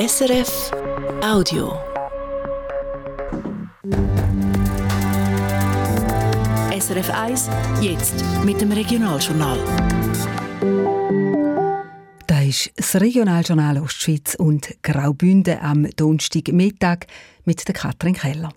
SRF Audio. SRF 1, jetzt mit dem Regionaljournal. Das ist das Regionaljournal Ostschweiz und Graubünden am Donnerstagmittag mit der Katrin Keller.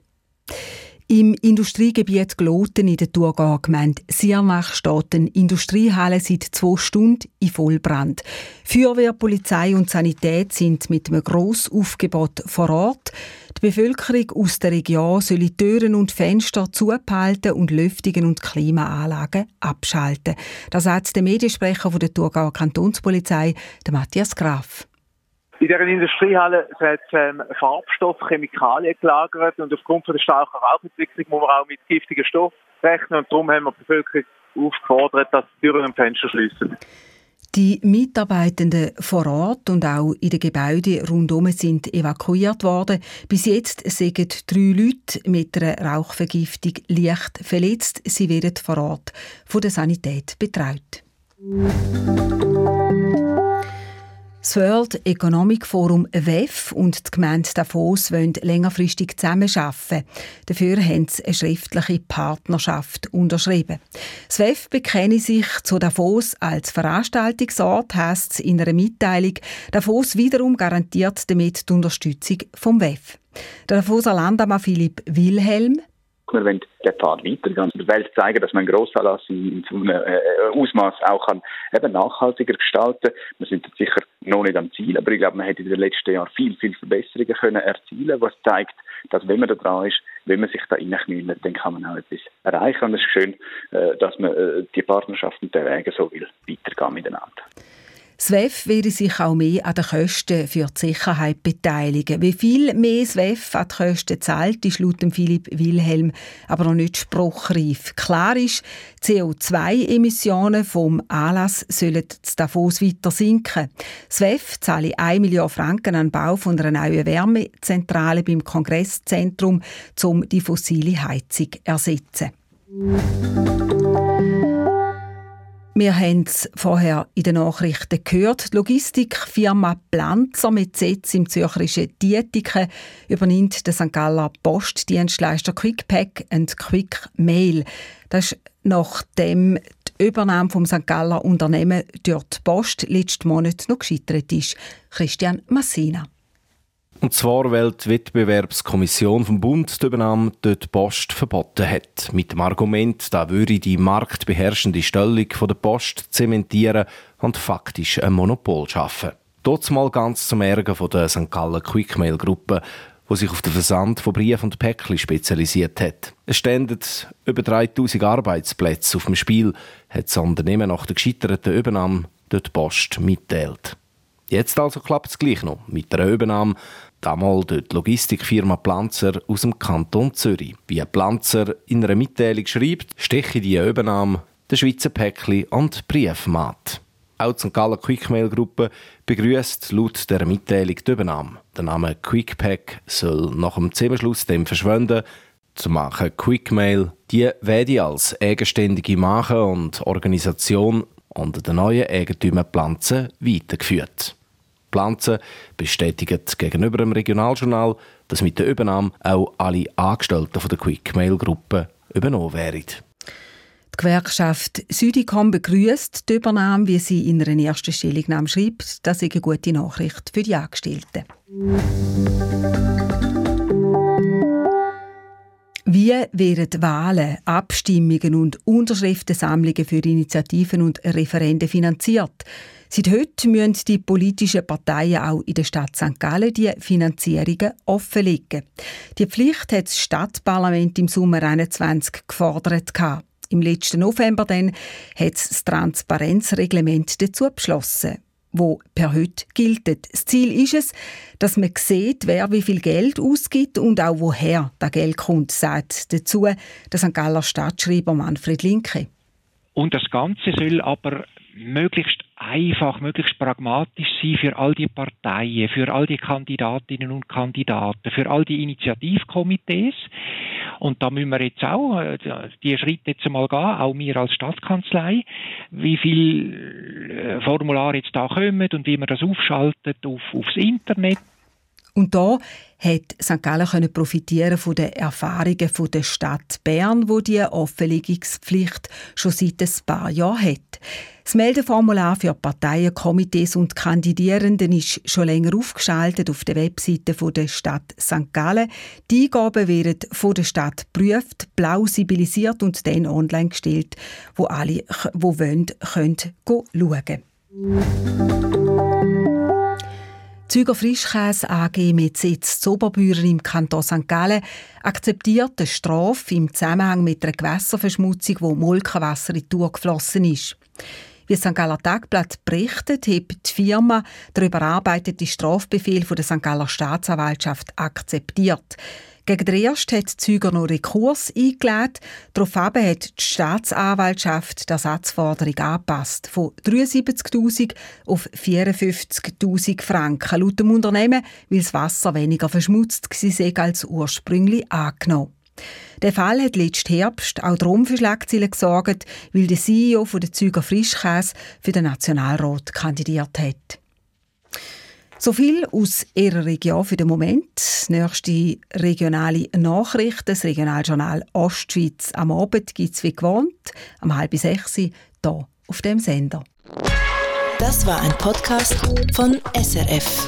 Im Industriegebiet Gloten in der Thurgauer Gemeinde Siernach steht eine Industriehalle seit zwei Stunden in Vollbrand. Feuerwehr, Polizei und Sanität sind mit einem Grossaufgebot vor Ort. Die Bevölkerung aus der Region soll Türen und Fenster zubehalten und Lüftungen und Klimaanlagen abschalten. Das sagt der Mediensprecher der Thurgauer Kantonspolizei, Matthias Graf. In dieser Industriehalle hat ähm, Farbstoff, Chemikalien gelagert und aufgrund von der starken Rauchentwicklung muss man auch mit giftigen Stoffen rechnen und darum haben wir die Bevölkerung aufgefordert, dass die Türen und Fenster schließen. Die Mitarbeitenden vor Ort und auch in den Gebäuden rundherum sind evakuiert worden. Bis jetzt sind drei Leute mit einer Rauchvergiftung leicht verletzt. Sie werden vor Ort von der Sanität betreut. Das World Economic Forum WEF und die Gemeinde Davos wollen längerfristig zusammenarbeiten. Dafür haben sie eine schriftliche Partnerschaft unterschrieben. Das WEF bekenne sich zu Davos als Veranstaltungsort, heisst es in einer Mitteilung. Davos wiederum garantiert damit die Unterstützung vom WEF. Der Davoser Landamann Philipp Wilhelm wir wollen den Pfad weitergehen, der Welt zeigen, dass man Grossanlass in so einem äh, Ausmaß auch kann eben nachhaltiger gestalten. Wir sind sicher noch nicht am Ziel, aber ich glaube, man hätte in den letzten Jahren viel, viel Verbesserungen können erzielen, was zeigt, dass wenn man da dran ist, wenn man sich da reinknüllt, dann kann man auch etwas erreichen. Und es ist schön, äh, dass man äh, die Partnerschaften der Wege so will weitergehen miteinander. SWEF werde sich auch mehr an den Kosten für die Sicherheit beteiligen. Wie viel mehr SWEF an die Kosten zahlt, ist laut Philipp Wilhelm aber noch nicht spruchreif. Klar ist, CO2-Emissionen vom Anlass sollen Davos weiter sinken. SWEF zahle 1 Million Franken an den Bau von einer neuen Wärmezentrale beim Kongresszentrum, um die fossile Heizung zu ersetzen. Wir haben es vorher in den Nachrichten gehört. Die Logistikfirma Planzer mit Sitz im zürcherischen Dietiken übernimmt den St. Galler Postdienstleister Quickpack und Quick Mail. Das ist nachdem die Übernahme vom St. Galler Unternehmen durch die Post letzten Monat noch gescheitert ist. Christian Massina. Und zwar, weil die Wettbewerbskommission vom Bund die Übernahme dort Post verboten hat. Mit dem Argument, da würde die marktbeherrschende Stellung der Post zementieren und faktisch ein Monopol schaffen. Dort mal ganz zum Ärger von der St. Gallen Quickmail-Gruppe, die sich auf den Versand von Briefen und Päckchen spezialisiert hat. Es standen über 3000 Arbeitsplätze auf dem Spiel, hat das Unternehmen nach der gescheiterten Übernahme dort Post mitteilt. Jetzt also klappt es gleich noch mit der Übernahme damals die Logistikfirma Planzer aus dem Kanton Zürich. Wie Planzer in einer Mitteilung schreibt, steche die Übernahme der Schweizer Päckli und Briefmat. Auch die St. Gallen Quickmail Gruppe begrüßt laut der Mitteilung die Übernahme. Der Name Quickpack soll nach dem Zusammenschluss dem verschwinden. Zu machen Quickmail, die werde als eigenständige Marke und Organisation unter den neuen Eigentümer Pflanzen weitergeführt. Pflanzen bestätigt gegenüber dem Regionaljournal, dass mit der Übernahme auch alle Angestellten der Quickmail-Gruppe übernommen werden. Die Gewerkschaft Südicom begrüßt die Übernahme, wie sie in einer ersten Stellungnahme schreibt. Das ist eine gute Nachricht für die Angestellten. Wie werden Wahlen, Abstimmungen und Unterschriftensammlungen für Initiativen und Referenden finanziert? Seit heute müssen die politischen Parteien auch in der Stadt St. Gallen die Finanzierungen offenlegen. Die Pflicht hat das Stadtparlament im Sommer 2021 gefordert. Im letzten November dann hat das Transparenzreglement dazu beschlossen wo per heute gilt. Das Ziel ist es, dass man sieht, wer wie viel Geld ausgibt und auch woher das Geld kommt, sagt dazu der St. Galler Stadtschreiber Manfred Linke. Und das Ganze soll aber möglichst einfach, möglichst pragmatisch sein für all die Parteien, für all die Kandidatinnen und Kandidaten, für all die Initiativkomitees. Und da müssen wir jetzt auch äh, die Schritte jetzt mal gehen, auch wir als Staatskanzlei, wie viel äh, Formulare jetzt da kommen und wie man das aufschaltet auf, aufs Internet Und da hat St. Gallen können profitieren von den Erfahrungen von der Stadt Bern, wo die Offenlegungspflicht schon seit ein paar Jahren hat. Das Meldeformular für Parteien, Komitees und Kandidierenden ist schon länger aufgeschaltet auf der Webseite der Stadt St. Gallen. Die Eingaben werden von der Stadt geprüft, plausibilisiert und dann online gestellt, wo alle, die wollen, können schauen. Züger Frischkäse AG mit Sitz Zoberbüren im Kanton St. Gallen akzeptiert eine Strafe im Zusammenhang mit einer Gewässerverschmutzung, wo Molkenwasser in die Tour geflossen ist. Wie St. Galler Tagblatt berichtet, hat die Firma den überarbeiteten Strafbefehl von der St. Galler Staatsanwaltschaft akzeptiert. Gegen den ersten hat Züger noch Rekurs eingelegt. Daraufhin hat die Staatsanwaltschaft die Ersatzforderung angepasst. Von 73.000 auf 54.000 Franken. Laut dem Unternehmen, weil das Wasser weniger verschmutzt war als ursprünglich angenommen. Der Fall hat letzten Herbst auch darum für Schlagzeilen gesorgt, weil der CEO von der Züger Frischkäse für den Nationalrat kandidiert hat. So viel aus Ihrer Region für den Moment. Nächste regionale Nachricht, das Regionaljournal Ostschweiz am Abend gibt es wie gewohnt, am halb sechs hier auf dem Sender. Das war ein Podcast von SRF.